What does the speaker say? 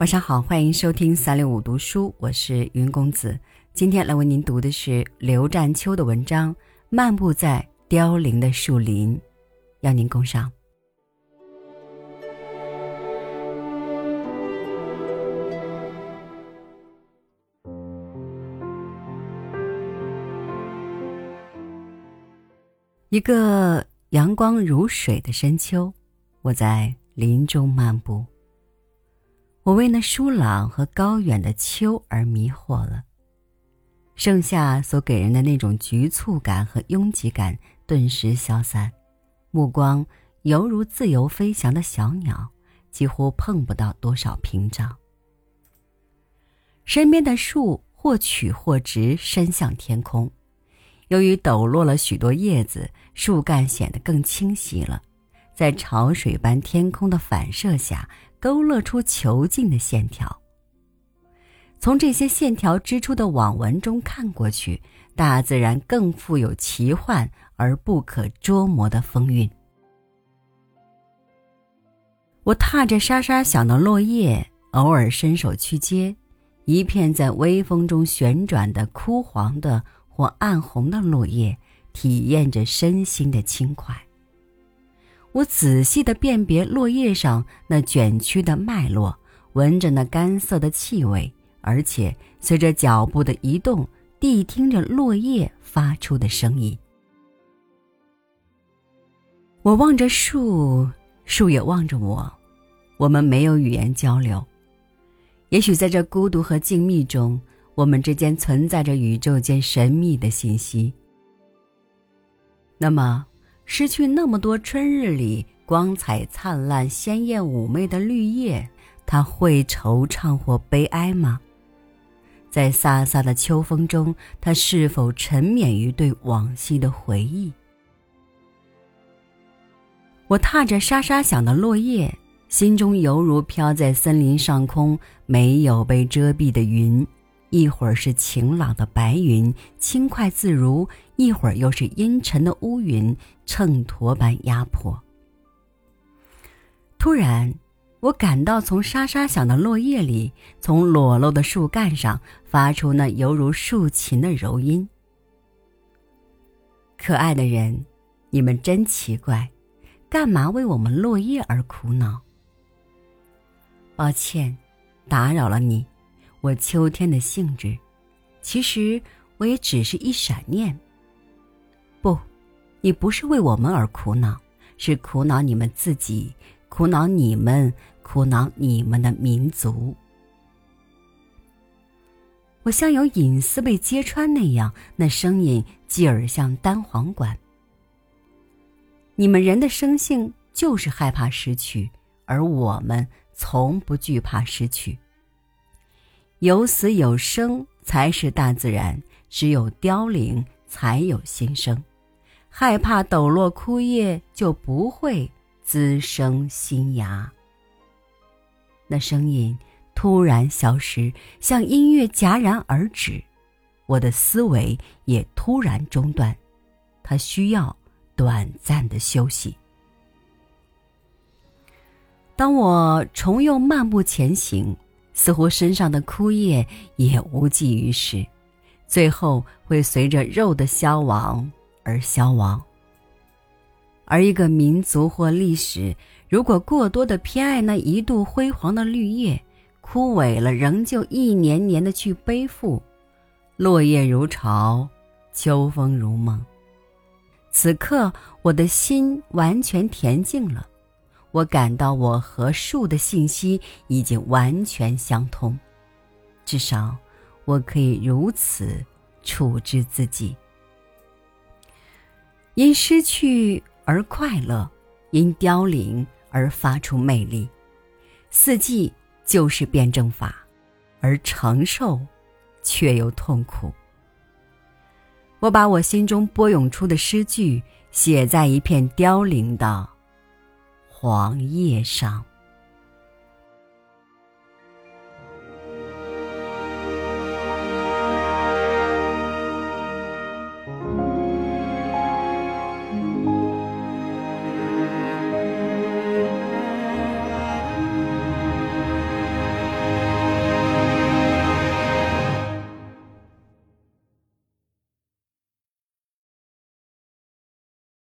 晚上好，欢迎收听三六五读书，我是云公子。今天来为您读的是刘占秋的文章《漫步在凋零的树林》，邀您共赏。一个阳光如水的深秋，我在林中漫步。我为那疏朗和高远的秋而迷惑了。盛夏所给人的那种局促感和拥挤感顿时消散，目光犹如自由飞翔的小鸟，几乎碰不到多少屏障。身边的树或曲或直伸向天空，由于抖落了许多叶子，树干显得更清晰了，在潮水般天空的反射下。勾勒出遒劲的线条。从这些线条织出的网纹中看过去，大自然更富有奇幻而不可捉摸的风韵。我踏着沙沙响的落叶，偶尔伸手去接一片在微风中旋转的枯黄的或暗红的落叶，体验着身心的轻快。我仔细地辨别落叶上那卷曲的脉络，闻着那干涩的气味，而且随着脚步的移动，谛听着落叶发出的声音。我望着树，树也望着我，我们没有语言交流。也许在这孤独和静谧中，我们之间存在着宇宙间神秘的信息。那么。失去那么多春日里光彩灿烂、鲜艳妩媚的绿叶，他会惆怅或悲哀吗？在飒飒的秋风中，他是否沉湎于对往昔的回忆？我踏着沙沙响的落叶，心中犹如飘在森林上空没有被遮蔽的云。一会儿是晴朗的白云，轻快自如；一会儿又是阴沉的乌云，秤砣般压迫。突然，我感到从沙沙响的落叶里，从裸露的树干上发出那犹如竖琴的柔音。可爱的人，你们真奇怪，干嘛为我们落叶而苦恼？抱歉，打扰了你。我秋天的兴致，其实我也只是一闪念。你不是为我们而苦恼，是苦恼你们自己，苦恼你们，苦恼你们的民族。我像有隐私被揭穿那样，那声音继而像单簧管。你们人的生性就是害怕失去，而我们从不惧怕失去。有死有生才是大自然，只有凋零才有新生。害怕抖落枯叶，就不会滋生新芽。那声音突然消失，像音乐戛然而止，我的思维也突然中断，它需要短暂的休息。当我重又漫步前行。似乎身上的枯叶也无济于事，最后会随着肉的消亡而消亡。而一个民族或历史，如果过多的偏爱那一度辉煌的绿叶，枯萎了，仍旧一年年的去背负，落叶如潮，秋风如梦。此刻，我的心完全恬静了。我感到我和树的信息已经完全相通，至少我可以如此处置自己。因失去而快乐，因凋零而发出魅力。四季就是辩证法，而承受却又痛苦。我把我心中波涌出的诗句写在一片凋零的。黄叶上。